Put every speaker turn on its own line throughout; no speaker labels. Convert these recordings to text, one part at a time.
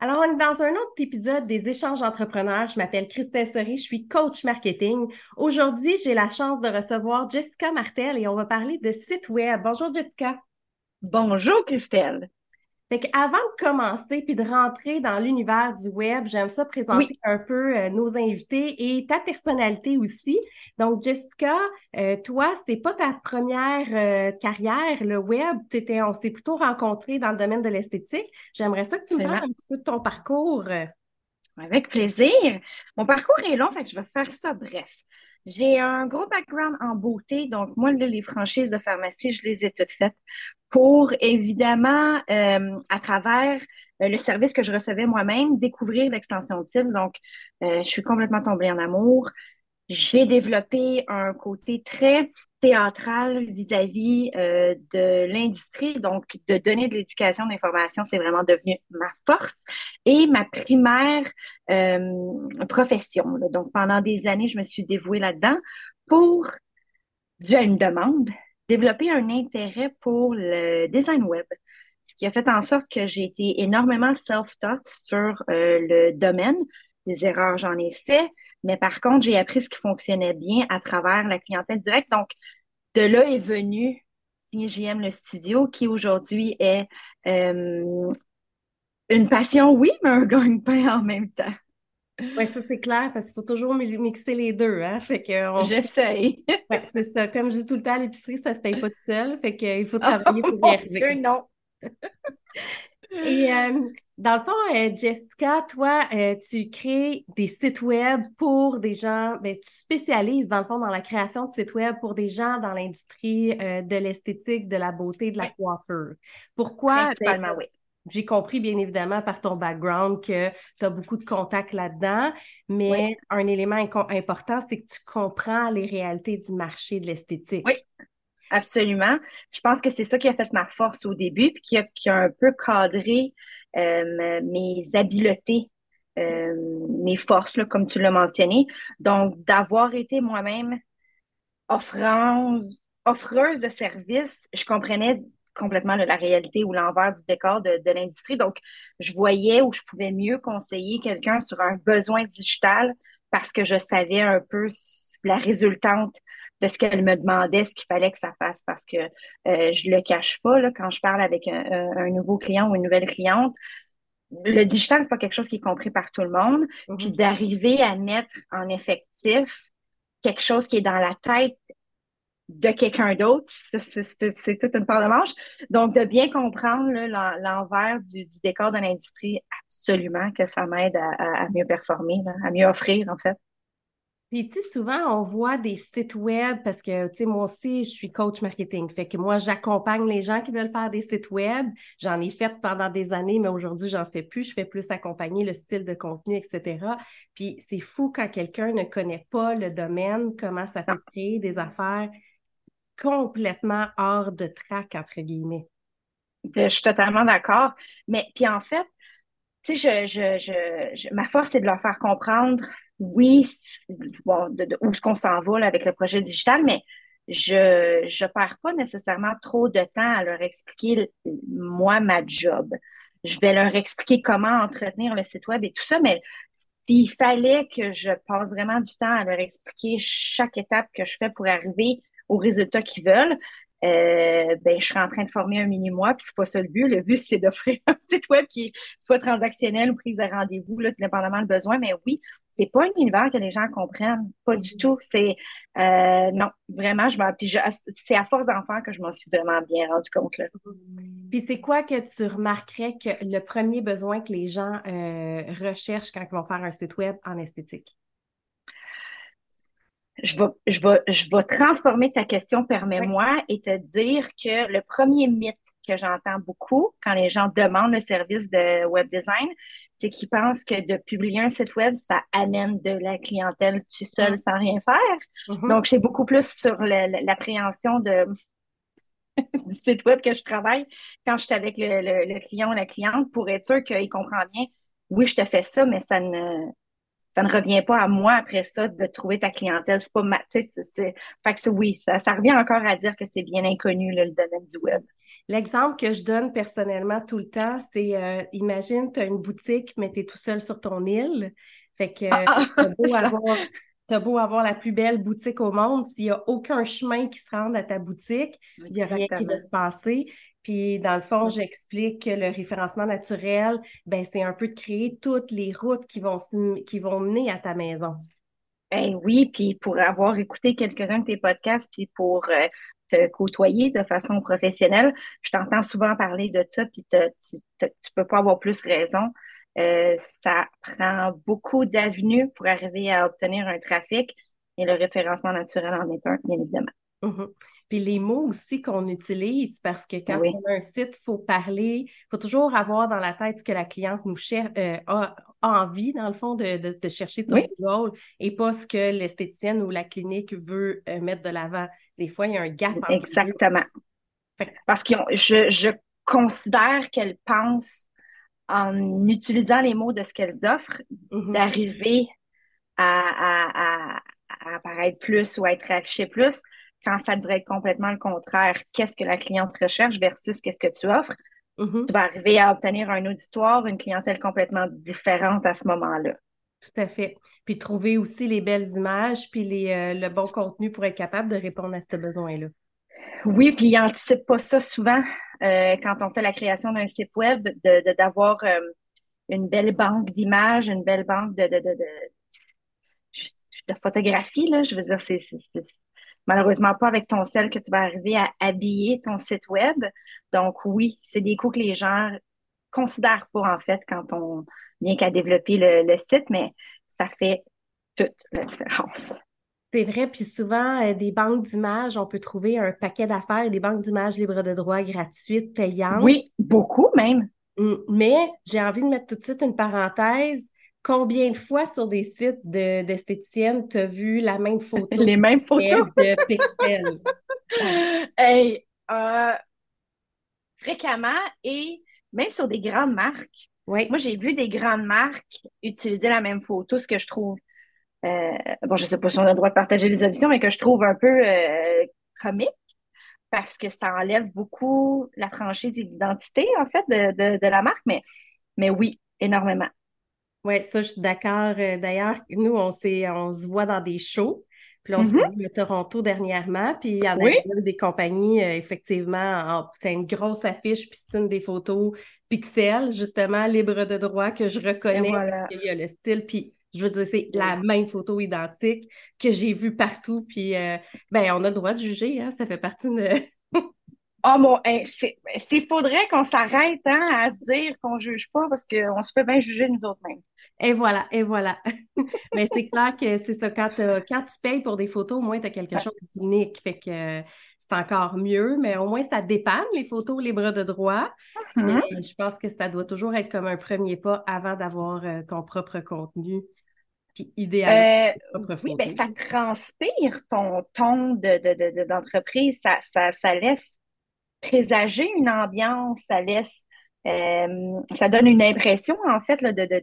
Alors, on est dans un autre épisode des échanges entrepreneurs. Je m'appelle Christelle Sori, je suis coach marketing. Aujourd'hui, j'ai la chance de recevoir Jessica Martel et on va parler de site web. Bonjour Jessica.
Bonjour Christelle.
Fait qu'avant de commencer puis de rentrer dans l'univers du web, j'aime ça présenter un peu euh, nos invités et ta personnalité aussi. Donc, Jessica, euh, toi, c'est pas ta première euh, carrière, le web. Étais, on s'est plutôt rencontrés dans le domaine de l'esthétique. J'aimerais ça que tu me parles un petit peu de ton parcours.
Avec plaisir. Mon parcours est long, fait que je vais faire ça bref. J'ai un gros background en beauté, donc moi, les franchises de pharmacie, je les ai toutes faites pour évidemment, euh, à travers euh, le service que je recevais moi-même, découvrir l'extension de. Donc, euh, je suis complètement tombée en amour. J'ai développé un côté très théâtral vis-à-vis de l'industrie. Donc, de donner de l'éducation, d'information, c'est vraiment devenu ma force et ma primaire profession. Donc, pendant des années, je me suis dévouée là-dedans pour, dû à une demande, développer un intérêt pour le design web, ce qui a fait en sorte que j'ai été énormément self-taught sur euh, le domaine. Des erreurs, j'en ai fait, mais par contre, j'ai appris ce qui fonctionnait bien à travers la clientèle directe. Donc, de là est venu JM le studio, qui aujourd'hui est euh, une passion, oui, mais un gagne-pain en même temps.
Oui, ça c'est clair, parce qu'il faut toujours mixer les deux, hein? Fait que
J'essaye.
ouais, c'est ça. Comme je dis tout le temps, l'épicerie, ça se paye pas tout seul. Fait qu'il faut travailler pour y arriver.
non.
Et euh, dans le fond, euh, Jessica, toi, euh, tu crées des sites web pour des gens, ben, tu spécialises dans le fond dans la création de sites web pour des gens dans l'industrie de l'esthétique, de la beauté, de la coiffure. Pourquoi?
Principalement, oui.
J'ai compris bien évidemment par ton background que tu as beaucoup de contacts là-dedans, mais un élément important, c'est que tu comprends les réalités du marché de l'esthétique.
Oui, absolument. Je pense que c'est ça qui a fait ma force au début, puis qui a, qui a un peu cadré euh, mes habiletés, euh, mes forces, là, comme tu l'as mentionné. Donc, d'avoir été moi-même offreuse de services, je comprenais complètement la réalité ou l'envers du décor de, l'industrie. Donc, je voyais où je pouvais mieux conseiller quelqu'un sur un besoin digital parce que je savais un peu la résultante de ce qu'elle me demandait, ce qu'il fallait que ça fasse, parce que euh, je le cache pas, là, quand je parle avec un, nouveau client ou une nouvelle cliente, le digital, c'est pas quelque chose qui est compris par tout le monde. Mm-hmm. Puis d'arriver à mettre en effectif quelque chose qui est dans la tête de quelqu'un d'autre, c'est toute une part de manche. Donc, de bien comprendre l'envers du, décor de l'industrie, absolument que ça m'aide à, mieux performer, à mieux offrir, en fait.
Puis, tu sais, souvent, on voit des sites web parce que, tu sais, moi aussi, je suis coach marketing. Fait que moi, j'accompagne les gens qui veulent faire des sites web. J'en ai fait pendant des années, mais aujourd'hui, j'en fais plus. Je fais plus accompagner le style de contenu, etc. Puis, c'est fou quand quelqu'un ne connaît pas le domaine, comment ça fait créer des affaires complètement hors de track, entre guillemets.
Je suis totalement d'accord. Mais puis en fait, tu sais, je, je, ma force, c'est de leur faire comprendre, oui, bon, de, où est-ce qu'on s'en va avec le projet digital, mais je ne perds pas nécessairement trop de temps à leur expliquer, moi, ma job. Je vais leur expliquer comment entretenir le site web et tout ça, mais s'il fallait que je passe vraiment du temps à leur expliquer chaque étape que je fais pour arriver aux résultats qu'ils veulent, euh, ben, je serais en train de former un mini-mois, puis c'est pas ça le but. Le but, c'est d'offrir un site web qui soit transactionnel ou prise de rendez-vous, là, dépendamment du besoin. Mais oui, c'est pas un univers que les gens comprennent. Pas du mm-hmm. tout. C'est, euh, non, vraiment, je puis c'est à force d'en faire que je m'en suis vraiment bien rendu compte, là.
Mm-hmm. Puis c'est quoi que tu remarquerais que le premier besoin que les gens euh, recherchent quand ils vont faire un site web en esthétique?
Je vais, je vais, je vais transformer ta question, permets-moi, et te dire que le premier mythe que j'entends beaucoup quand les gens demandent le service de web design, c'est qu'ils pensent que de publier un site web, ça amène de la clientèle tout seul sans rien faire. Mm-hmm. Donc, j'ai beaucoup plus sur l'appréhension de du site web que je travaille quand je suis avec le, le, le client ou la cliente pour être sûr qu'il comprend bien, oui, je te fais ça, mais ça ne ça ne revient pas à moi après ça de trouver ta clientèle. C'est pas ma, c'est, fait que oui, ça, ça, revient encore à dire que c'est bien inconnu, le domaine du web.
L'exemple que je donne personnellement tout le temps, c'est euh, imagine, tu as une boutique, mais tu es tout seul sur ton île. Fait que ah, ah, beau, avoir, beau avoir la plus belle boutique au monde, s'il n'y a aucun chemin qui se rende à ta boutique, il n'y a rien qui va se passer. Puis, dans le fond, j'explique que le référencement naturel, ben, c'est un peu de créer toutes les routes qui vont, qui vont mener à ta maison.
Ben oui, puis pour avoir écouté quelques-uns de tes podcasts, puis pour euh, te côtoyer de façon professionnelle, je t'entends souvent parler de ça, puis tu ne peux pas avoir plus raison. Euh, ça prend beaucoup d'avenues pour arriver à obtenir un trafic et le référencement naturel en est un, bien évidemment.
Puis les mots aussi qu'on utilise, parce que quand on a un site, il faut parler, il faut toujours avoir dans la tête ce que la cliente nous cherche, euh, a, envie, dans le fond, de, de, chercher son Google et pas ce que l'esthéticienne ou la clinique veut euh, mettre de l'avant. Des fois, il y a un gap.
Exactement. Parce que je, je considère qu'elles pensent, en utilisant les mots de ce qu'elles offrent, mm-hmm. d'arriver à, à, à apparaître plus ou à être affiché plus quand ça devrait être complètement le contraire. Qu'est-ce que la cliente recherche versus qu'est-ce que tu offres? Mm-hmm. Tu vas arriver à obtenir un auditoire, une clientèle complètement différente à ce moment-là.
Tout à fait. Puis trouver aussi les belles images, puis les, euh, le bon contenu pour être capable de répondre à ce besoin-là.
Oui, puis ils n'anticipent pas ça souvent euh, quand on fait la création d'un site web, d'avoir de, euh, une belle banque d'images, une belle banque de, de, de, de, photographies. Là. Je veux dire, c'est malheureusement pas avec ton sel que tu vas arriver à habiller ton site web. Donc oui, c'est des coûts que les gens considèrent pas en fait quand on vient qu'à développer le, site, mais ça fait toute la différence.
C'est vrai, puis souvent, euh, des banques d'images, on peut trouver un paquet d'affaires, des banques d'images libres de droit gratuites, payantes.
Oui, beaucoup même.
Mm, mais j'ai envie de mettre tout de suite une parenthèse. Combien de fois sur des sites d'esthéticiennes tu as vu la même photo?
Les mêmes photos?
De pixels?
hey, euh, fréquemment et même sur des grandes marques.
Oui.
Moi, j'ai vu des grandes marques utiliser la même photo, ce que je trouve, euh, bon, je ne sais pas si on a le droit de partager les options, mais que je trouve un peu euh, comique parce que ça enlève beaucoup la franchise et l'identité, en fait, de, de, la marque. Mais, mais oui, énormément.
Oui, ça, je suis d'accord. Euh, d'ailleurs, nous, on, on se voit dans des shows. Puis là, on s'est mm-hmm. vu à Toronto dernièrement. Puis il y en a des compagnies, euh, effectivement, c'est une grosse affiche, puis c'est une des photos pixels, justement, libre de droit, que je reconnais. Il y a le style. Puis je veux dire, c'est la même photo identique que j'ai vue partout. Puis, euh, ben, on a le droit de juger, hein, ça fait partie de.
Ah, oh, bon, hein, c'est faudrait qu'on s'arrête hein, à se dire qu'on juge pas parce qu'on se fait bien juger nous autres mêmes.
Et voilà, et voilà. Mais c'est clair que c'est ça. Quand, quand, tu payes pour des photos, au moins, tu as quelque chose d'unique. Fait que c'est encore mieux, mais au moins, ça dépanne les photos libres de droit. Mm-hmm. Mais je pense que ça doit toujours être comme un premier pas avant d'avoir euh, ton propre contenu. Puis idéalement,
euh, oui, ben, ça transpire ton ton d'entreprise. De, de, ça, ça, laisse présager une ambiance, ça laisse. Euh, ça donne une impression, en fait, de, de,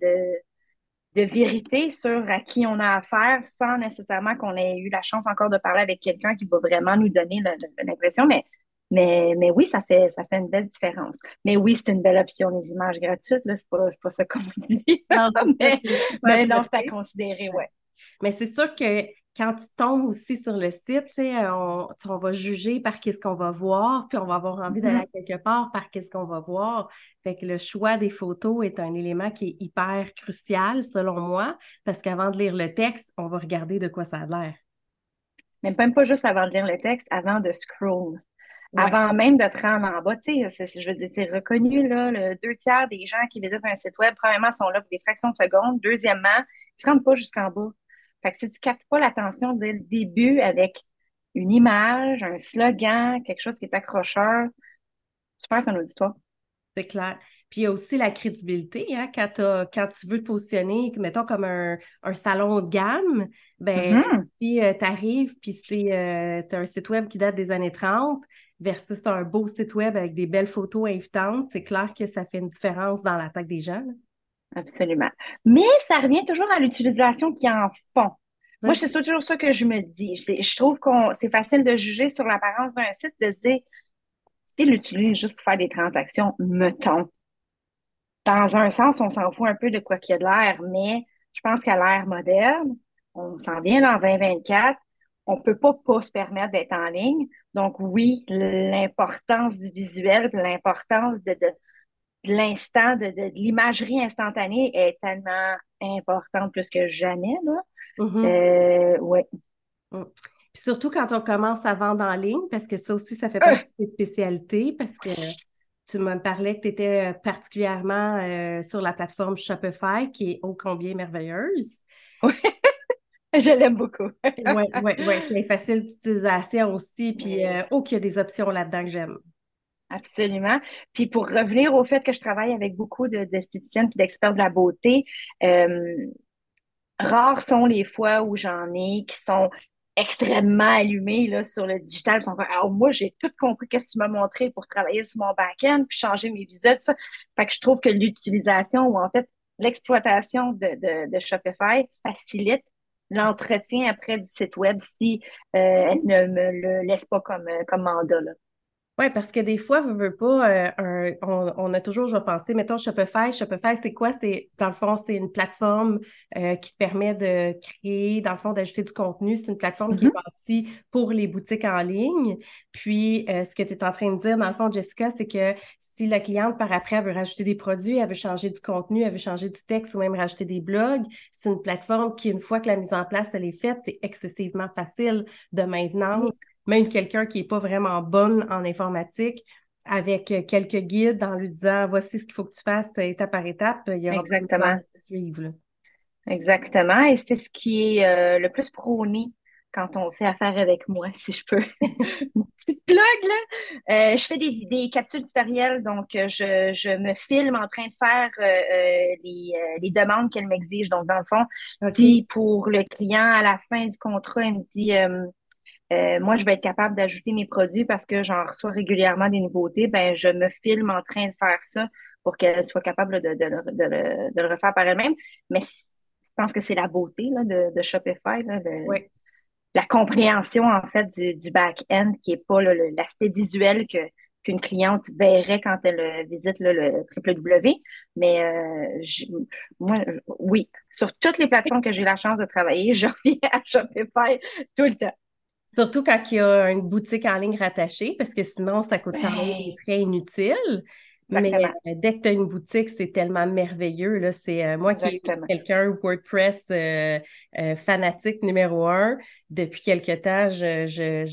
de vérité sur à qui on a affaire sans nécessairement qu'on ait eu la chance encore de parler avec quelqu'un qui va vraiment nous donner l'impression. Mais, mais, mais oui, ça fait, ça fait une belle différence. Mais oui, c'est une belle option, les images gratuites. C'est pas, pas ça qu'on dit. Non, mais, non, c'est à considérer, ouais.
Mais c'est sûr que quand tu tombes aussi sur le site, on, on va juger par qu'est-ce qu'on va voir, puis on va avoir envie d'aller mm-hmm. quelque part par qu'est-ce qu'on va voir. Fait que le choix des photos est un élément qui est hyper crucial, selon moi, parce qu'avant de lire le texte, on va regarder de quoi ça a l'air.
Mais même pas juste avant de lire le texte, avant de scroll. Avant même de te rendre en bas, tu sais, je veux dire, c'est reconnu, là, le deux tiers des gens qui visitent un site web, premièrement, sont là pour des fractions de secondes. Deuxièmement, ils se rendent pas jusqu'en bas. Fait que si tu captes pas l'attention dès le début avec une image, un slogan, quelque chose qui est accrocheur, tu perds ton auditoire.
C'est clair. Puis il y a aussi la crédibilité, hein, quand, quand tu veux te positionner, mettons comme un, salon de gamme, ben mm-hmm. si euh, tu arrives, puis c'est euh, as un site web qui date des années 30 versus un beau site web avec des belles photos invitantes, c'est clair que ça fait une différence dans l'attaque des gens.
Absolument. Mais ça revient toujours à l'utilisation qui en font. Moi, c'est toujours ça que je me dis. Je, trouve qu'on c'est facile de juger sur l'apparence d'un site, de se dire s'ils l'utilisent juste pour faire des transactions, mettons, dans un sens, on s'en fout un peu de quoi qu'il y a de l'air, mais je pense qu'à l'ère moderne, on s'en vient dans 2024, on peut pas pas se permettre d'être en ligne. Donc oui, l'importance du visuel, l'importance de, de, l'instant, de, de, l'imagerie instantanée est tellement importante plus que jamais. Là. Mm-hmm. Euh, ouais.
Mm. surtout quand on commence à vendre en ligne, parce que ça aussi, ça fait partie des spécialités, parce que tu me parlais que tu étais particulièrement euh, sur la plateforme Shopify, qui est ô combien merveilleuse.
Oui. Je l'aime beaucoup.
oui, oui, oui. C'est facile d'utilisation aussi. Puis, euh, oh, qu'il y a des options là-dedans que j'aime.
Absolument. Puis pour revenir au fait que je travaille avec beaucoup d'esthéticiennes et d'experts de la beauté, euh, rares sont les fois où j'en ai qui sont extrêmement allumés là, sur le digital. Ils sont Alors, moi, j'ai tout compris qu'est-ce que tu m'as montré pour travailler sur mon back-end, puis changer mes visuels, tout ça. Fait que je trouve que l'utilisation ou en fait l'exploitation de, de, de Shopify facilite l'entretien après du site web si euh, elle ne me le laisse pas comme, euh, comme mandat. Là.
Oui, parce que des fois, vous veut pas, euh, on, a toujours, je vais penser, mettons Shopify. Shopify, c'est quoi? C'est, dans le fond, c'est une plateforme euh, qui te permet de créer, dans le fond, d'ajouter du contenu. C'est une plateforme qui est mm-hmm. bâtie pour les boutiques en ligne. Puis, euh, ce que tu es en train de dire, dans le fond, Jessica, c'est que si la cliente, par après, veut rajouter des produits, elle veut changer du contenu, elle veut changer du texte ou même rajouter des blogs, c'est une plateforme qui, une fois que la mise en place, elle est faite, c'est excessivement facile de maintenance même quelqu'un qui n'est pas vraiment bonne en informatique, avec quelques guides en lui disant voici ce qu'il faut que tu fasses étape par étape, il y aura
Exactement. à suivre. Exactement. Et c'est ce qui est euh, le plus prôné quand on fait affaire avec moi, si je peux. Plug, là. Euh, je fais des, des capsules tutoriels, donc euh, je, je, me filme en train de faire les, les, demandes qu'elle m'exige. Donc, dans le fond, si pour le client, à la fin du contrat, il me dit euh, moi, je vais être capable d'ajouter mes produits parce que j'en reçois régulièrement des nouveautés. Ben, je me filme en train de faire ça pour qu'elle soit capable de, de, le, de, le, refaire par elle-même. Mais je pense que c'est la beauté là, de, Shopify, là, la compréhension en fait du, du back-end qui est pas l'aspect visuel que qu'une cliente verrait quand elle euh, visite le www. Mais euh, moi, oui, sur toutes les plateformes que j'ai la chance de travailler, je reviens à Shopify tout le temps.
Surtout quand il y a une boutique en ligne rattachée, parce que sinon, ça coûte quand même des frais inutiles. Mais euh, dès que tu as une boutique, c'est tellement merveilleux. Là. C'est euh, moi qui suis quelqu'un WordPress euh, fanatique numéro un. Depuis quelque temps, je, je,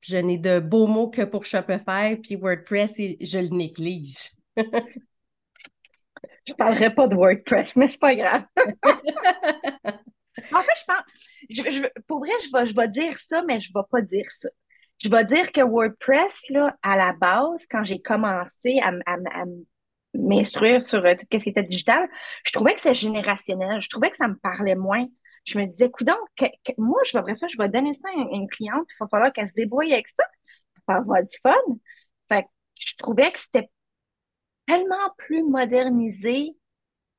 je, n'ai de beaux mots que pour Shopify, puis WordPress, je le néglige.
je parlerai pas de WordPress, mais c'est pas grave. En fait, je pense, je, pour vrai, je vais, je dire ça, mais je ne vais pas dire ça. Je vais dire que WordPress, là, à la base, quand j'ai commencé à, m'instruire sur euh, tout ce qui était digital, je trouvais que c'est générationnel. Je trouvais que ça me parlait moins. Je me disais, écoute, moi, je vais ça, je vais donner ça à une cliente, il va falloir qu'elle se débrouille avec ça pour avoir du fun. Fait je trouvais que c'était tellement plus modernisé,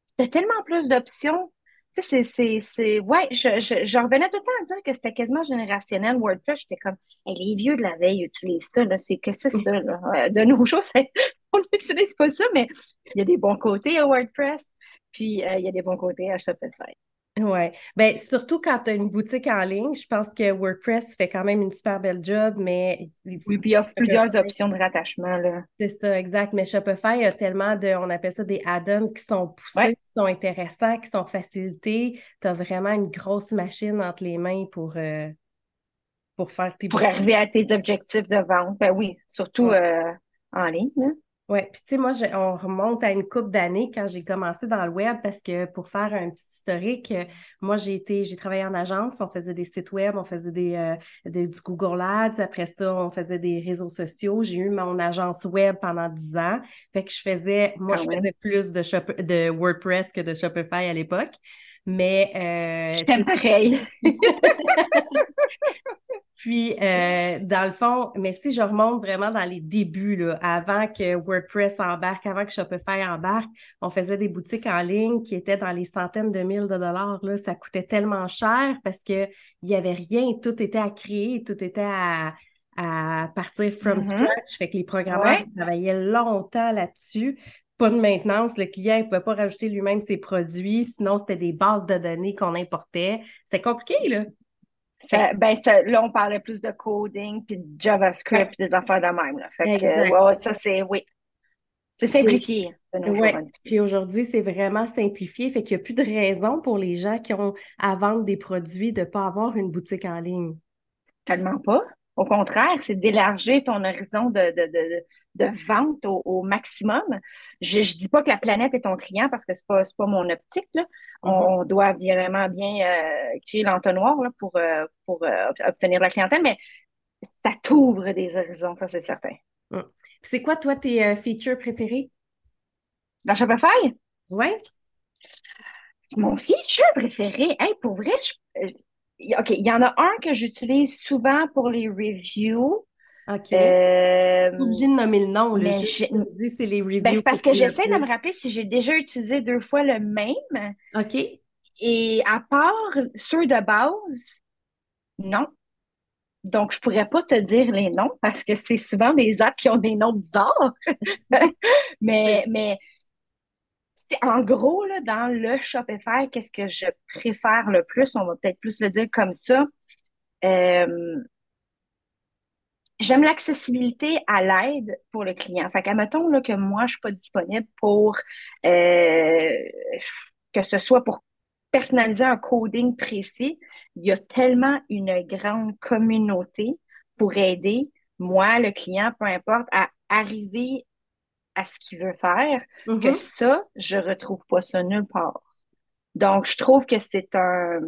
c'était tellement plus d'options tu sais, c'est, c'est, ouais, je, je, revenais tout le temps à dire que c'était quasiment générationnel. WordPress, j'étais comme, les vieux de la veille utilisent ça, là, c'est que c'est ça, là. De nos jours, on n'utilise pas ça, mais il y a des bons côtés à WordPress, puis euh, il y a des bons côtés à Shopify.
Oui. Bien, surtout quand tu as une boutique en ligne, je pense que WordPress fait quand même une super belle job, mais.
Oui, puis il offre plusieurs options de rattachement. là.
C'est ça, exact. Mais Shopify a tellement de, on appelle ça des add-ons qui sont poussés, qui sont intéressants, qui sont facilités. Tu as vraiment une grosse machine entre les mains pour, euh, pour faire tes
Pour arriver à tes objectifs de vente. Ben oui, surtout euh, en ligne.
Oui, puis tu sais, moi, on remonte à une couple d'années quand j'ai commencé dans le web parce que pour faire un petit historique, euh, moi, j'ai été, j'ai travaillé en agence, on faisait des sites web, on faisait des, euh, du Google Ads, après ça, on faisait des réseaux sociaux. J'ai eu mon agence web pendant 10 ans. Fait que je faisais, moi, je faisais plus de, de WordPress que de Shopify à l'époque. Mais.
Euh, je t'aime pareil.
Puis, euh, dans le fond, mais si je remonte vraiment dans les débuts, là, avant que WordPress embarque, avant que Shopify embarque, on faisait des boutiques en ligne qui étaient dans les centaines de mille de dollars. Là. Ça coûtait tellement cher parce qu'il n'y avait rien, tout était à créer, tout était à, à partir from
Mhm.
scratch. Fait que les programmeurs
Ouais.
travaillaient longtemps là-dessus. Pas de maintenance. Le client ne pouvait pas rajouter lui-même ses produits. Sinon, c'était des bases de données qu'on importait. C'était compliqué, là.
Ça- ben, ça- là, on parlait plus de coding, puis de JavaScript, puis des affaires de même. Là. Fait que, ça, c'est, oui. C'est simplifié.
Puis aujourd'hui, c'est vraiment simplifié. Fait qu'il n'y a plus de raison pour les gens qui ont à vendre des produits de ne pas avoir une boutique en ligne.
Tellement pas. Au contraire, c'est d'élargir ton horizon de, de, de, de vente au, au maximum. Je ne dis pas que la planète est ton client parce que ce n'est pas, mon optique. Là. On doit vraiment bien euh, créer l'entonnoir pour, euh, pour euh, obtenir de la clientèle, mais ça t'ouvre des horizons, ça c'est certain.
Puis c'est quoi, toi, tes features préférés?
Dans Shopify,
Ouais?
mon feature préféré, hey, pour vrai, je- OK, il y en a un que j'utilise souvent pour les reviews.
OK.
Euh,
Pas obligé de nommer le nom, là. me dis, c'est les reviews.
ben, c'est parce que j'essaie de me rappeler si j'ai déjà utilisé deux fois le même.
OK.
Et à part ceux de base, non. Donc, je pourrais pas te dire les noms parce que c'est souvent des apps qui ont des noms bizarres. mais, mais en gros, là, dans le Shopify, qu'est-ce que je préfère le plus? On va peut-être plus le dire comme ça. Euh, J'aime l'accessibilité à l'aide pour le client. Fait qu'admettons là, que moi, je suis pas disponible pour euh, que ce soit pour personnaliser un coding précis. Il y a tellement une grande communauté pour aider moi, le client, peu importe, à arriver à ce qu'il veut faire, que
Mhm.
ça, je retrouve pas ça nulle part. Donc, je trouve que c'est un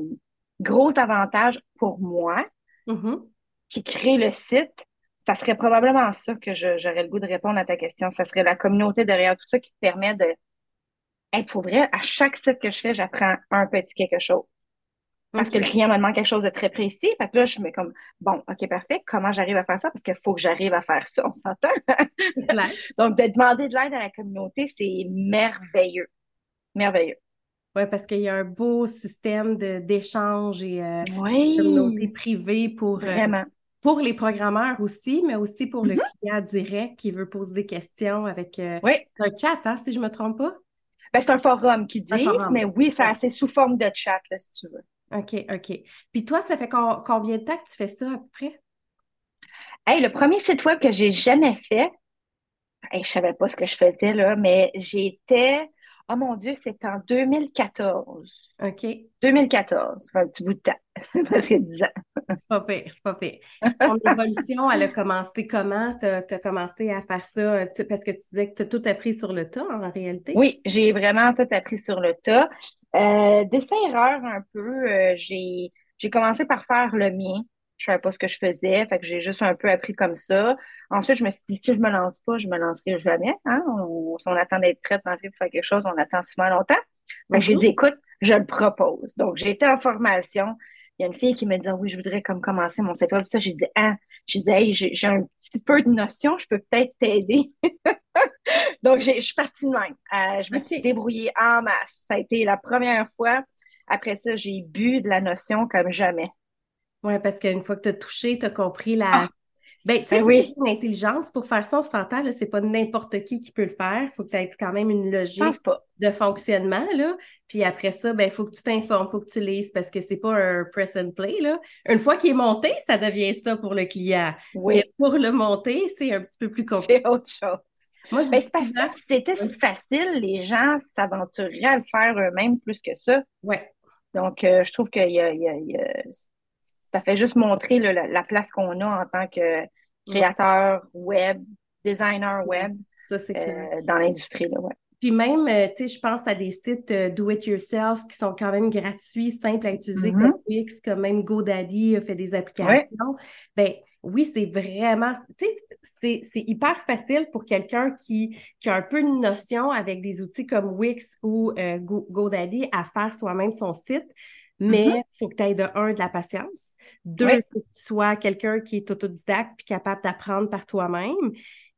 gros avantage pour moi
Mhm.
qui crée le site, ça serait probablement ça que j'aurais le goût de répondre à ta question. Ça serait la communauté derrière tout ça qui te permet de être pour vrai, à chaque site que je fais, j'apprends un petit quelque chose. Parce que le client me demande quelque chose de très précis. Fait que là, je me comme, bon, OK, parfait. Comment j'arrive à faire ça? Parce qu'il faut que j'arrive à faire ça. On s'entend? Donc, de demander de l'aide à la communauté, c'est merveilleux. Merveilleux.
Ouais, parce qu'il y a un beau système de- d'échange et euh,
Oui.
communauté privée pour, euh,
Vraiment.
Pour les programmeurs aussi, mais aussi pour le
Mhm.
client direct qui veut poser des questions avec euh,
Oui.
un chat, hein, si je me trompe pas?
Ben, c'est un forum qui disent,
forum.
mais oui, c'est sous forme de chat, là, si tu veux.
OK, OK. Puis toi, ça fait com- combien de temps que tu fais ça à peu près?
Hey, le premier site web que j'ai jamais fait, hey, je savais pas ce que je faisais là, mais j'étais, oh mon Dieu, c'est en 2014.
OK.
2014, ça fait un petit bout de temps, presque 10 ans.
C'est pas pire, c'est pas pire. Ton évolution, elle a commencé comment? Tu as, commencé à faire ça tu- parce que tu disais que tu as tout appris sur le tas en réalité?
Oui, j'ai vraiment tout appris sur le tas. Euh, d'essai-erreur un peu, euh, j'ai commencé par faire le mien. Je savais pas ce que je faisais, fait que j'ai juste un peu appris comme ça. Ensuite, je me suis dit, si je me lance pas, je me lancerai jamais. Hein? On, si on attend d'être prête dans la vie pour faire quelque chose, on attend souvent longtemps. Fait que j'ai
Mhm.
dit, écoute, je le propose. Donc, j'ai été en formation. Il y a une fille qui me dit, oui, je voudrais comme commencer mon site web. Ça, j'ai dit, ah, j'ai dit, hey, j'ai un petit peu de notion, je peux peut-être t'aider. Donc, je suis partie de même. Euh, je me suis débrouillée en masse. Ça a été la première fois. Après ça, j'ai bu de la notion comme jamais.
Oui, parce qu'une fois que tu as touché, tu as compris la.
Ah!
Ben, tu sais,
Ben oui.
une intelligence pour faire ça, on s'entend, là, c'est pas n'importe qui qui peut le faire. Il faut que tu aies quand même une logique
pas.
de fonctionnement, là. Puis après ça, ben, il faut que tu t'informes, il faut que tu lises parce que c'est pas un press and play, là. Une fois qu'il est monté, ça devient ça pour le client.
Oui,
Mais pour le monter, c'est un petit peu plus compliqué.
c'est autre chose.
Moi, je
Ben, c'est parce que si c'était si facile, les gens s'aventureraient à le faire eux-mêmes plus que ça.
Ouais.
Donc, euh, je trouve que y a- y a- y a- ça fait juste montrer là, la, la place qu'on a en tant que créateur web, designer web
Ça,
euh, dans l'industrie. Là, ouais.
Puis même, euh, tu sais, je pense à des sites euh, do-it-yourself qui sont quand même gratuits, simples à utiliser,
Mhm.
comme Wix, comme même GoDaddy a fait des applications. Ben oui, c'est vraiment, tu sais, c'est, c'est hyper facile pour quelqu'un qui, qui a un peu une notion avec des outils comme Wix ou euh, Go- GoDaddy à faire soi-même son site. Mais il faut que tu aies de un, de la patience. Deux, il
Oui.
faut que tu sois quelqu'un qui est autodidacte puis capable d'apprendre par toi-même.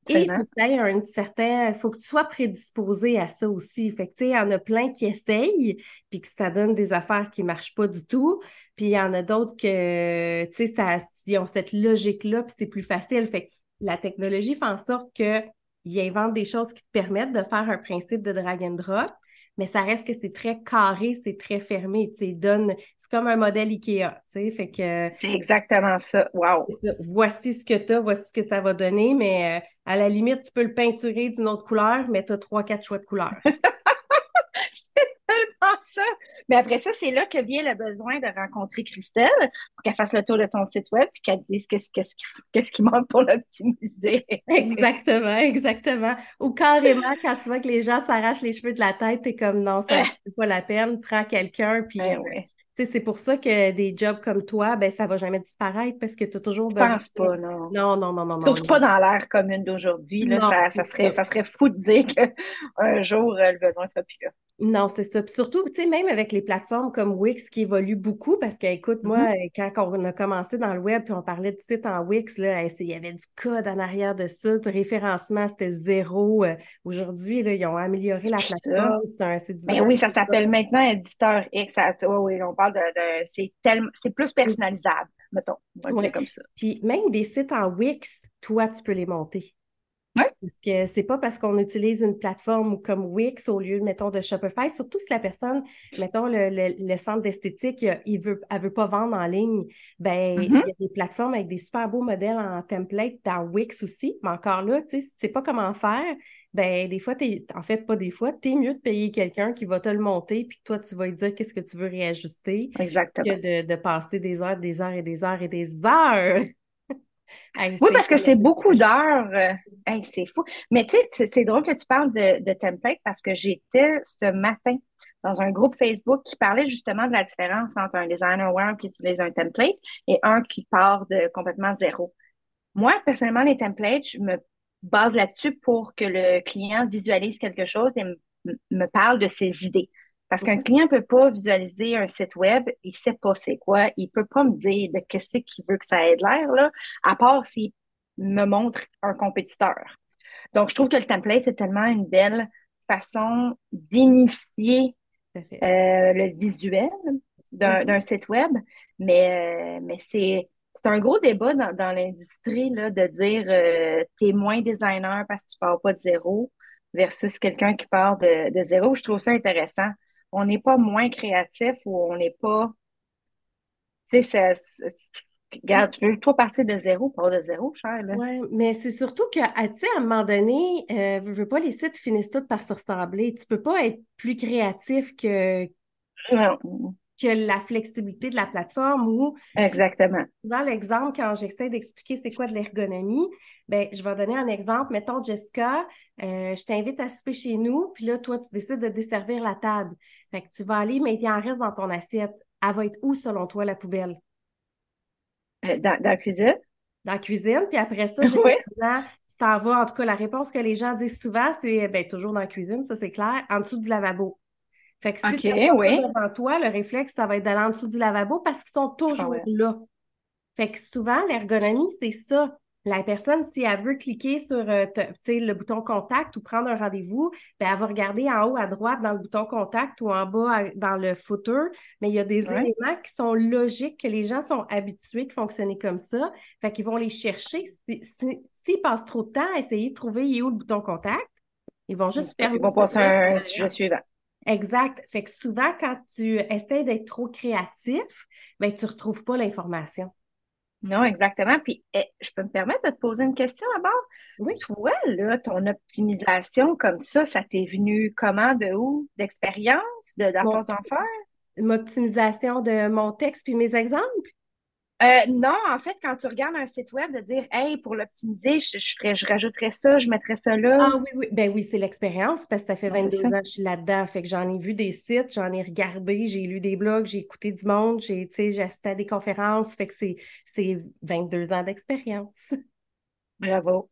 Et faut que un certain, faut que tu sois prédisposé à ça aussi. Fait que, tu sais, il y en a plein qui essayent, puis que ça donne des affaires qui marchent pas du tout. Puis il y en a d'autres que, tu sais, ça, ils ont cette logique-là, puis c'est plus facile. Fait que la technologie fait en sorte qu'ils inventent des choses qui te permettent de faire un principe de drag and drop, mais ça reste que c'est très carré, c'est très fermé. Tu donne, c'est comme un modèle IKEA, tu sais, fait que...
C'est exactement ça, wow!
Voici ce que tu as, voici ce que ça va donner, mais euh, à la limite, tu peux le peinturer d'une autre couleur, mais tu as trois, quatre choix de couleurs.
ça. Mais après ça, c'est là que vient le besoin de rencontrer Christelle pour qu'elle fasse le tour de ton site web et qu'elle te dise qu'est-ce, qu'est-ce, qui manque pour l'optimiser.
exactement, exactement. Ou carrément, quand tu vois que les gens s'arrachent les cheveux de la tête, t'es comme non, ça ne pas la peine, prends quelqu'un, puis ben c'est pour ça que des jobs comme toi, ben, ça va jamais disparaître parce que tu as toujours
besoin. Je pense pas, non.
Non, non, non, non.
Surtout pas dans l'ère commune d'aujourd'hui. Ça, ça, serait, ça serait fou de dire qu'un jour, euh, le besoin sera plus là.
Non, c'est ça. Puis surtout, tu sais, même avec les plateformes comme Wix qui évoluent beaucoup, parce que, écoute, moi, mm-hmm. quand on a commencé dans le web, puis on parlait de site en Wix, là, il y avait du code en arrière de ça, de référencement, c'était zéro. Euh, aujourd'hui, là, ils ont amélioré la plateforme.
C'est ben oui, ça s'appelle maintenant Éditeur X. oui, on parle de, c'est tellement, c'est plus personnalisable, mettons. On va comme ça.
Puis même des sites en Wix, toi, tu peux les monter. Parce que c'est pas parce qu'on utilise une plateforme comme Wix au lieu, mettons, de Shopify, surtout si la personne, mettons, le, centre d'esthétique, il veut, elle veut pas vendre en ligne, ben, il y a mm-hmm. des plateformes avec des super beaux modèles en template dans Wix aussi, mais encore là, tu sais, si tu sais pas comment faire, ben, des fois, es, en fait, pas des fois, tu es mieux de payer quelqu'un qui va te le monter, puis toi, tu vas lui dire qu'est-ce que tu veux réajuster,
Exactement.
que de, de passer des heures, des heures et des heures et des heures
oui, parce que c'est beaucoup d'heures. Euh, c'est fou. Mais tu sais, c'est drôle que tu parles de, de template parce que j'étais ce matin dans un groupe Facebook qui parlait justement de la différence entre un designer web qui utilise un template et un qui part de complètement zéro. Moi, personnellement, les templates, je me base là-dessus pour que le client visualise quelque chose et me parle de ses idées. Parce qu'un client ne peut pas visualiser un site web, il ne sait pas c'est quoi, il ne peut pas me dire de qu'est-ce qu'il veut que ça ait l'air, là, à part s'il me montre un compétiteur. Donc, je trouve que le template, c'est tellement une belle façon d'initier euh, le visuel mm-hmm. d'un site web, mais, euh, mais c'est c'est un gros débat dans, dans l'industrie de dire euh, t'es moins designer parce que tu pars pas de zéro versus quelqu'un qui part de, de zéro. Je trouve ça intéressant on n'est pas moins créatif ou on n'est pas. Tu sais, Regarde, tu veux toi partir de zéro, pas de zéro, cher.
Oui, mais c'est surtout que, ah, tu sais, à un moment donné, euh, veux pas, les sites finissent tous par se ressembler. Tu peux pas être plus créatif que. Non que la flexibilité de la plateforme ou
exactement.
Dans l'exemple, quand j'essaie d'expliquer c'est quoi de l'ergonomie, ben je vais donner un exemple. Mettons, Jessica, euh, je t'invite à souper chez nous, puis là, toi, tu décides de desservir la table. Fait que tu vas aller, mais il y en reste dans ton assiette. Elle va être où, selon toi, la poubelle?
Euh, dans, la cuisine?
Dans la cuisine, puis après ça, j'ai oui. tu t'en vas, en tout cas, la réponse que les gens disent souvent, c'est ben, toujours dans la cuisine, ça c'est clair, en dessous du lavabo. Fait que si tu devant toi, le réflexe, ça va être d'aller en dessous du lavabo parce qu'ils sont toujours là. Fait que souvent, l'ergonomie, c'est ça. La personne, si elle veut cliquer sur euh, le bouton contact ou prendre un rendez-vous, ben, elle va regarder en haut à droite dans le bouton contact ou en bas dans le footer. Mais il y a des éléments qui sont logiques, que les gens sont habitués de fonctionner comme ça. Fait qu'ils vont les chercher. S'ils passent trop de temps à essayer de trouver où le bouton contact, ils vont juste
faire. Ils vont passer un sujet suivant.
Exact. Fait que souvent, quand tu essaies d'être trop créatif, ben, tu ne retrouves pas l'information.
Non, exactement. Puis, eh, je peux me permettre de te poser une question d'abord? Oui. Toi, là, ton optimisation comme ça, ça t'est venu comment, de où? D'expérience, de, la force d'en faire?
L'optimisation de mon texte puis mes exemples?
Euh, non, en fait, quand tu regardes un site web, de dire, hey, pour l'optimiser, je, je, je, rajouterais ça, je mettrais ça là.
Ah oui, oui. Ben oui, c'est l'expérience parce que ça fait 22 ans que je suis là-dedans. Fait que j'en ai vu des sites, j'en ai regardé, j'ai lu des blogs, j'ai écouté du monde, j'ai, j'ai assisté à des conférences. Fait que c'est 22 ans d'expérience.
Bravo.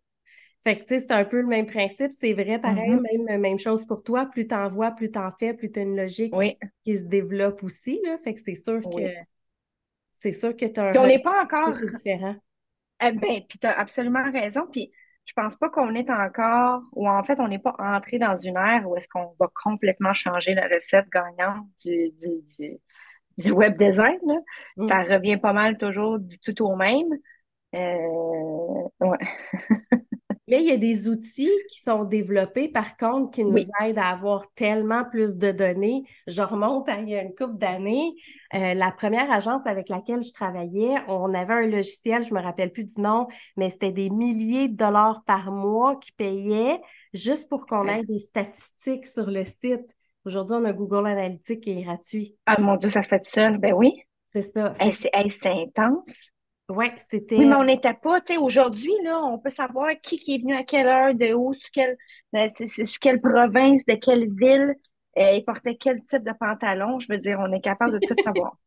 Fait que, tu sais, c'est un peu le même principe. C'est vrai, pareil, mm-hmm. même, même chose pour toi. Plus t'en vois, plus t'en fais, plus tu as une logique qui se développe aussi. Là. Fait que c'est sûr que c'est sûr que tu as
un. on n'est pas encore. différent. Eh ben, puis tu as absolument raison. Puis je pense pas qu'on est encore, ou en fait, on n'est pas entré dans une ère où est-ce qu'on va complètement changer la recette gagnante du, du web design.
Mm.
Ça revient pas mal toujours du tout au même. Euh, ouais.
Mais il y a des outils qui sont développés, par contre, qui nous
Oui.
aident à avoir tellement plus de données. Je remonte à il y a une couple d'années. euh, la première agence avec laquelle je travaillais, on avait un logiciel, je me rappelle plus du nom, mais c'était des milliers de dollars par mois qui payaient juste pour qu'on ait des statistiques sur le site. Aujourd'hui, on a Google Analytics qui est gratuit.
Ah mon Dieu, ça se fait tout seul. Ben oui.
C'est ça.
Hey,
Fait
c'est hey, c'est intense.
Ouais, c'était.
Mais on n'était pas, tu sais, aujourd'hui, là, on peut savoir qui, qui est venu à quelle heure, de où, sur quelle, euh, c'est- c'est sur quelle province, de quelle ville, euh, il portait quel type de pantalon. Je veux dire, on est capable de tout savoir.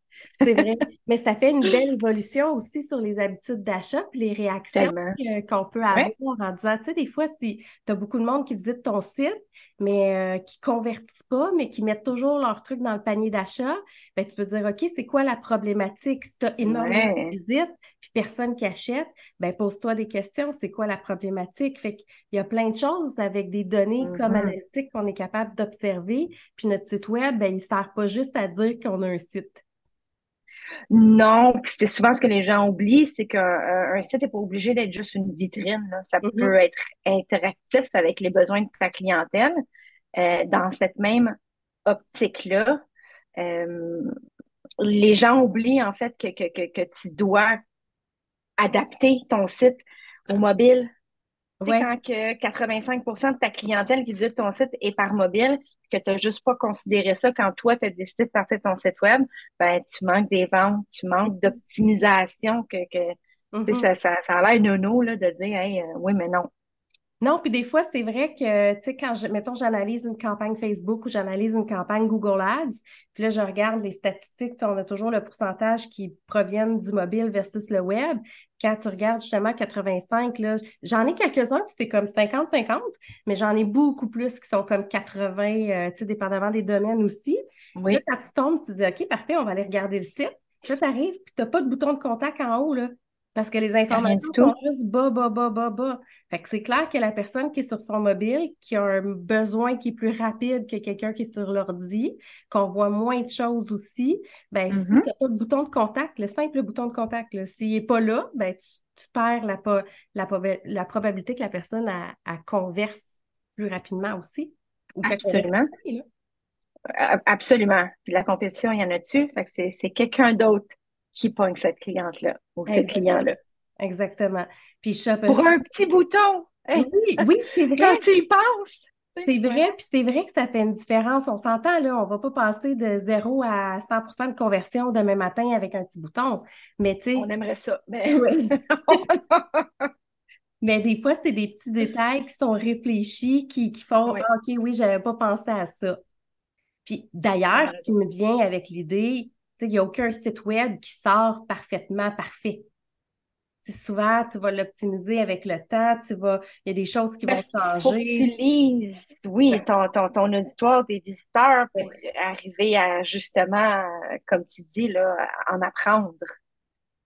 C'est vrai. Mais ça fait une belle évolution aussi sur les habitudes d'achat puis les réactions que- qu'on peut
Ouais.
avoir en disant, tu sais, des fois, si tu as beaucoup de monde qui visite ton site, mais euh, qui convertissent pas, mais qui mettent toujours leur truc dans le panier d'achat, ben, tu peux dire, OK, c'est quoi la problématique? Si tu as énormément
Ouais.
de visites puis personne qui achète, ben, pose-toi des questions. C'est quoi la problématique? Fait qu'il y a plein de choses avec des données comme
Mhm.
analytiques qu'on est capable d'observer. Puis notre site web, ben, il sert pas juste à dire qu'on a un site.
Non, puis c'est souvent ce que les gens oublient, c'est qu'un un site n'est pas obligé d'être juste une vitrine. là. Ça
Mhm.
peut être interactif avec les besoins de ta clientèle. Euh, dans cette même optique-là, euh, les gens oublient en fait que, que, que, que tu dois adapter ton site au mobile. Tu sais,
Ouais.
quand que 85% de ta clientèle qui visite ton site est par mobile, que tu n'as juste pas considéré ça quand toi, tu as décidé de partir ton site web, ben, tu manques des ventes, tu manques d'optimisation, que, que
Mhm.
ça, ça, ça a l'air nono là, de dire, hey, euh, oui, mais non.
Non, puis des fois, c'est vrai que, tu sais, quand, je, mettons, j'analyse une campagne Facebook ou j'analyse une campagne Google Ads, puis là, je regarde les statistiques, on a toujours le pourcentage qui proviennent du mobile versus le web. Quand tu regardes justement 85, là, j'en ai quelques-uns qui c'est comme 50-50, mais j'en ai beaucoup plus qui sont comme 80, euh, tu sais, dépendamment des domaines aussi.
Oui,
Là, quand tu tombes, tu dis, OK, parfait, on va aller regarder le site. Là, tu arrives, puis tu n'as pas de bouton de contact en haut, là. Parce que les informations sont juste bas, bas, bas, bas, bas. Fait que c'est clair que la personne qui est sur son mobile, qui a un besoin qui est plus rapide que quelqu'un qui est sur l'ordi, qu'on voit moins de choses aussi, ben, si
Mhm.
tu n'as pas de bouton de contact, le simple bouton de contact, s'il n'est pas là, ben, tu, tu perds la, la, proba- la probabilité que la personne a, a converse plus rapidement aussi. Ou
Absolument. Absolument. Puis la compétition, il y en a dessus. Fait que c'est quelqu'un d'autre qui pogne cette cliente-là ou ce client-là.
Exactement. Puis Shop
Pour un petit bouton. Hey,
Oui, oui, c'est vrai.
quand tu y penses.
C'est vrai, puis c'est vrai que ça fait une différence. On s'entend, là, on va pas passer de 0 à 100 de conversion demain matin avec un petit bouton. Mais tu sais,
On aimerait ça. Mais...
Oui. mais des fois, c'est des petits détails qui sont réfléchis, qui, qui font
Oui.
Ah, OK, oui, j'avais pas pensé à ça. Puis d'ailleurs, ce qui me vient avec l'idée, il n'y a aucun site web qui sort parfaitement parfait. Souvent, tu vas l'optimiser avec le temps, tu vas, il y a des choses qui vont
Ben, faut que tu
changer.
lises, oui, ton, ton, ton auditoire, tes visiteurs pour arriver à justement, comme tu dis, là, en apprendre.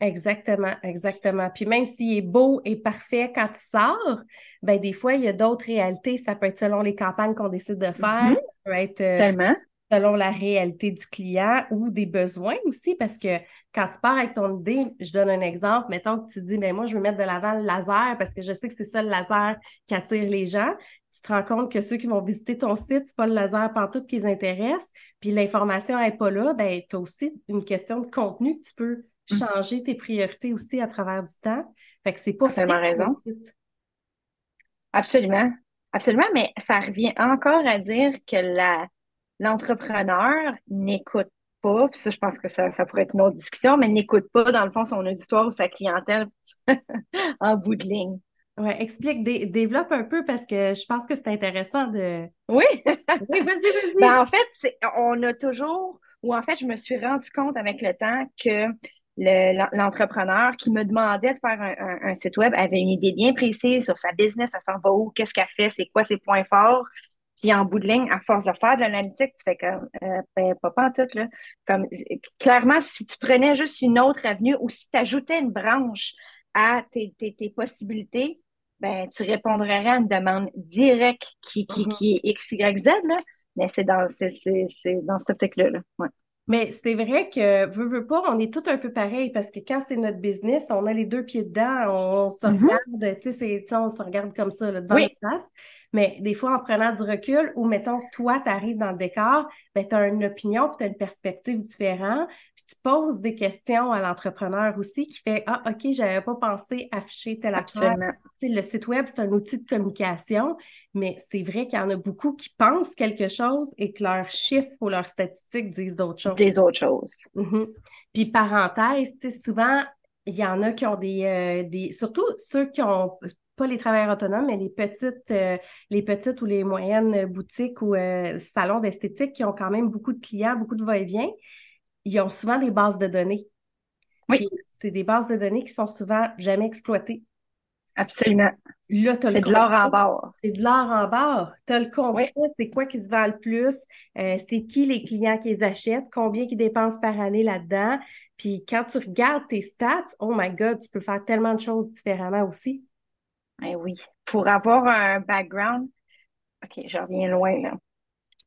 Exactement, exactement. Puis même s'il est beau et parfait quand il sort, ben des fois, il y a d'autres réalités. Ça peut être selon les campagnes qu'on décide de faire,
Mhm.
ça peut être euh,
Tellement.
Selon la réalité du client ou des besoins aussi, parce que quand tu pars avec ton idée, je donne un exemple, mettons que tu dis, ben moi, je veux mettre de l'avant le laser parce que je sais que c'est ça le laser qui attire les gens. Tu te rends compte que ceux qui vont visiter ton site, c'est pas le laser pantoute qui les intéresse, puis l'information n'est pas là, ben tu as aussi une question de contenu que tu peux
Mm.
changer tes priorités aussi à travers du temps. Fait que c'est pas
Absolument raison.
site.
Absolument. Absolument, mais ça revient encore à dire que la, l'entrepreneur n'écoute pas, puis ça, je pense que ça, ça pourrait être une autre discussion, mais n'écoute pas, dans le fond, son auditoire ou sa clientèle en bout de ligne.
Ouais, explique, dé- développe un peu parce que je pense que c'est intéressant de.
Oui,
Oui, vas-y, vas-y.
Ben, en fait, on a toujours, ou en fait, je me suis rendu compte avec le temps que le- l'en- l'entrepreneur qui me demandait de faire un, un- un site web avait une idée bien précise sur sa business, ça s'en va où, qu'est-ce qu'elle fait, c'est quoi ses points forts. Puis en bout de ligne, à force de faire de l'analytique, tu fais comme, euh, ben, pas, pas en tout, là. Comme, clairement, si tu prenais juste une autre avenue ou si tu ajoutais une branche à tes, tes, tes possibilités, ben, tu répondrais à une demande directe qui, qui,
Mhm.
qui est X, Y, Z, là. Mais c'est dans, dans ce optique-là, là. Ouais.
Mais c'est vrai que, veux, veux pas, on est tout un peu pareil parce que quand c'est notre business, on a les deux pieds dedans, on, se
Mhm.
regarde, tu sais, on se regarde comme ça, là, devant
Oui.
notre face. Mais des fois, en prenant du recul, ou mettons, toi, tu arrives dans le décor, ben, tu as une opinion, tu as une perspective différente, puis tu poses des questions à l'entrepreneur aussi qui fait Ah, OK, j'avais pas pensé afficher telle affaire. Le site web, c'est un outil de communication, mais c'est vrai qu'il y en a beaucoup qui pensent quelque chose et que leurs chiffres ou leurs statistiques disent d'autres choses.
Des autres choses.
Mhm. Puis parenthèse, tu sais, souvent, il y en a qui ont des, euh, des surtout ceux qui ont pas les travailleurs autonomes, mais les petites, euh, les petites ou les moyennes boutiques ou euh, salons d'esthétique qui ont quand même beaucoup de clients, beaucoup de va-et-vient, ils ont souvent des bases de données.
Oui.
C'est des bases de données qui sont souvent jamais exploitées.
Absolument.
Là,
C'est de l'or en barre.
c'est de l'or en barre. Tu as le concret, c'est quoi qui se vend le plus, euh, c'est qui les clients qui les achètent, combien ils dépensent par année là-dedans. Puis quand tu regardes tes stats, oh my God, tu peux faire tellement de choses différemment aussi.
Eh oui. Pour avoir un background, OK, je reviens loin là.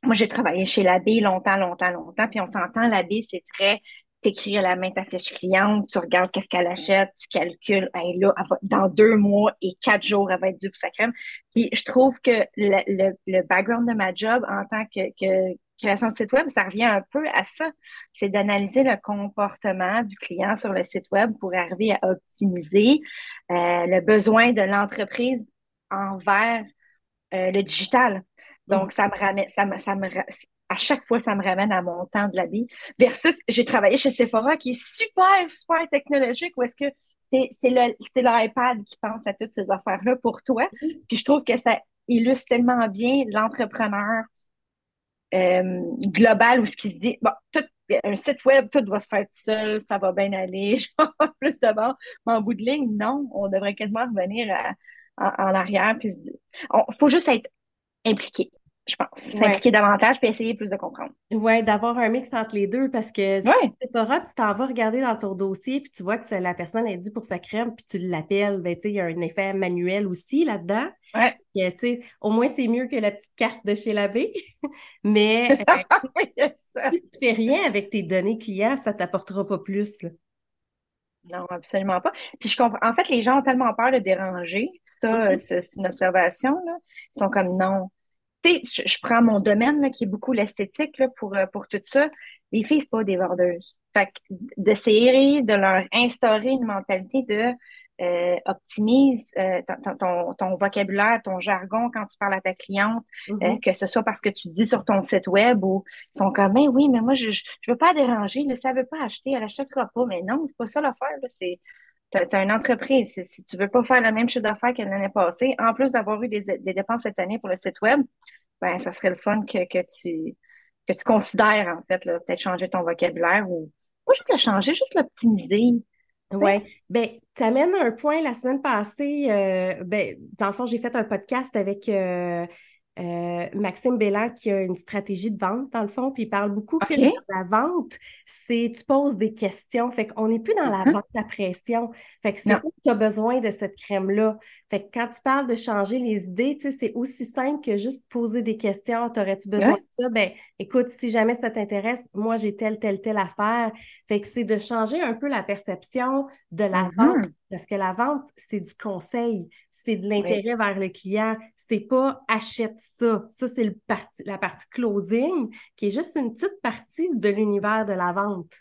Moi, j'ai travaillé chez l'abbé longtemps, longtemps, longtemps, puis on s'entend, l'abbé, c'est très t'écris à la main ta fiche cliente, tu regardes qu'est-ce qu'elle achète, tu calcules, hey, là, dans deux mois et quatre jours, elle va être due pour sa crème. Puis je trouve que le, le, le background de ma job en tant que, que création de site web, ça revient un peu à ça. C'est d'analyser le comportement du client sur le site web pour arriver à optimiser euh, le besoin de l'entreprise envers euh, le digital. Donc, ça me ramène, ça me, ça me, à chaque fois, ça me ramène à mon temps de la vie. Versus, j'ai travaillé chez Sephora qui est super, super technologique où est-ce que c'est, c'est le, c'est l'iPad qui pense à toutes ces affaires-là pour toi. Puis je trouve que ça illustre tellement bien l'entrepreneur euh, global où ce qui se dit, bon, tout, un site web, tout va se faire tout seul, ça va bien aller, avoir plus de. Mais en bout de ligne, non, on devrait quasiment revenir à- en, arrière. Puis, il faut juste être impliqué, je pense.
Ouais.
S'impliquer davantage puis essayer plus de comprendre.
Ouais, d'avoir un mix entre les deux parce que si
Ouais.
Sephora, tu t'en vas regarder dans ton dossier puis tu vois que la personne est due pour sa crème puis tu l'appelles, ben il y a un effet manuel aussi là-dedans.
Ouais.
Au moins, c'est mieux que la petite carte de chez l'abbé. Mais euh,
Oui,
si tu fais rien avec tes données clients, ça t'apportera pas plus. là.
Non, absolument pas. Puis je comprends. En fait, les gens ont tellement peur de déranger. Ça, c'est c'est une observation, là. Ils sont comme non. Sais, je, je prends mon domaine, là, qui est beaucoup l'esthétique, là, pour, euh, pour tout ça. Les filles, c'est pas des vendeuses. Fait que d'essayer de leur instaurer une mentalité de euh, optimise euh, ton, ton, ton vocabulaire, ton jargon quand tu parles à ta cliente,
Mhm.
euh, que ce soit parce que tu dis sur ton site web ou ils sont comme, mais oui, mais moi, je, je, je veux pas déranger, là, ça veut pas acheter, elle achètera pas. Mais non, c'est pas ça l'affaire, là, c'est, t'as, t'as une entreprise. Si tu veux pas faire le même chiffre d'affaires que l'année passée, en plus d'avoir eu des, dépenses cette année pour le site web, ben, ça serait le fun que, tu, tu considères, en fait, peut-être changer ton vocabulaire ou, pas juste le changer, juste l'optimiser.
Ouais. Ben, tu amènes un point la semaine passée. euh, ben, dans le fond, j'ai fait un podcast avec euh, euh, Maxime Bélan qui a une stratégie de vente, dans le fond, puis il parle beaucoup que dans la vente, c'est tu poses des questions. Fait qu'on n'est plus dans la
Mhm.
vente à pression. Fait que c'est tu as besoin de cette crème-là. Fait que quand tu parles de changer les idées, tu sais, c'est aussi simple que juste poser des questions. T'aurais-tu besoin
Ouais.
de ça? Ben, écoute, si jamais ça t'intéresse, moi, j'ai telle, telle, telle affaire. Fait que c'est de changer un peu la perception de la
Mhm.
vente. Parce que la vente, c'est du conseil, c'est de l'intérêt vers le client. C'est pas achète ça. Ça, c'est parti, la partie closing, qui est juste une petite partie de l'univers de la vente.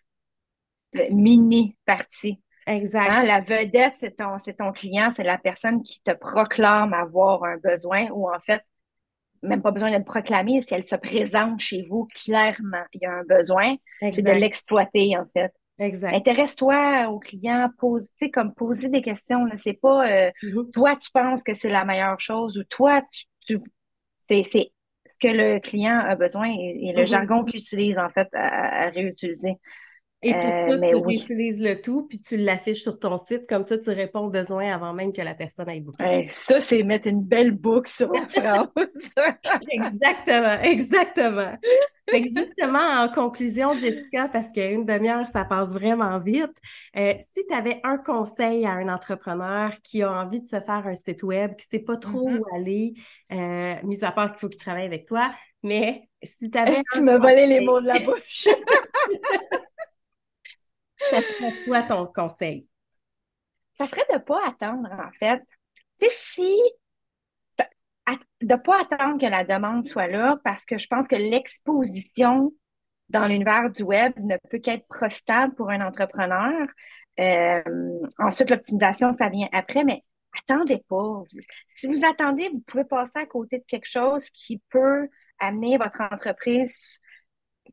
Le mini partie.
Exact.
Hein, la vedette, c'est ton, c'est ton client, c'est la personne qui te proclame avoir un besoin ou en fait, même pas besoin de le proclamer, si elle se présente chez vous clairement, il y a un besoin, c'est de l'exploiter en fait.
Exact.
Intéresse-toi au client, pose, tu sais, comme poser des questions, là, c'est pas euh,
Mhm.
toi tu penses que c'est la meilleure chose ou toi tu, tu- c'est, c'est ce que le client a besoin et, et le
Mhm.
jargon qu'il utilise en fait à, à réutiliser.
Et tout
Euh,
ça, tu
oui.
réutilises le tout, puis tu l'affiches sur ton site. Comme ça, tu réponds aux besoins avant même que la personne aille.
Ouais, ça, c'est mettre une belle boucle sur la phrase.
Exactement, exactement. Fait que justement, en conclusion, Jessica, parce qu'une demi-heure, ça passe vraiment vite, euh, si tu avais un conseil à un entrepreneur qui a envie de se faire un site web, qui ne sait pas trop
Mhm.
où aller, euh, mis à part qu'il faut qu'il travaille avec toi, Mais si tu avais.
tu me volé les mots de la bouche.
ça serait quoi ton conseil?
Ça serait de ne pas attendre, en fait. Tu sais, si. De ne pas attendre que la demande soit là, parce que je pense que l'exposition dans l'univers du web ne peut qu'être profitable pour un entrepreneur. Euh, ensuite, l'optimisation, ça vient après, mais attendez pas. Si vous attendez, vous pouvez passer à côté de quelque chose qui peut amener votre entreprise,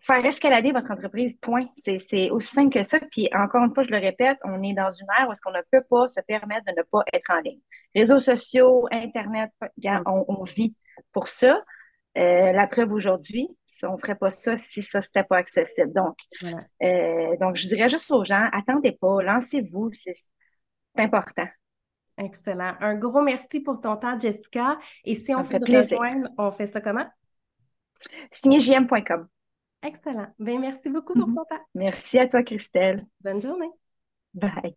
faire escalader votre entreprise, point. C'est aussi simple que ça. Puis encore une fois, je le répète, on est dans une ère où est-ce qu'on ne peut pas se permettre de ne pas être en ligne. Réseaux sociaux, Internet, on, on vit pour ça. Euh, la preuve aujourd'hui, si on ne ferait pas ça si ça n'était pas accessible. Donc, euh, donc, je dirais juste aux gens, attendez pas, lancez-vous, c'est important.
Excellent. Un gros merci pour ton temps, Jessica. Et si on veut te rejoindre, on fait ça comment?
Signégm.com.
Excellent. Ben, merci beaucoup pour mm-hmm. ton temps.
Merci à toi, Christelle.
Bonne journée.
Bye.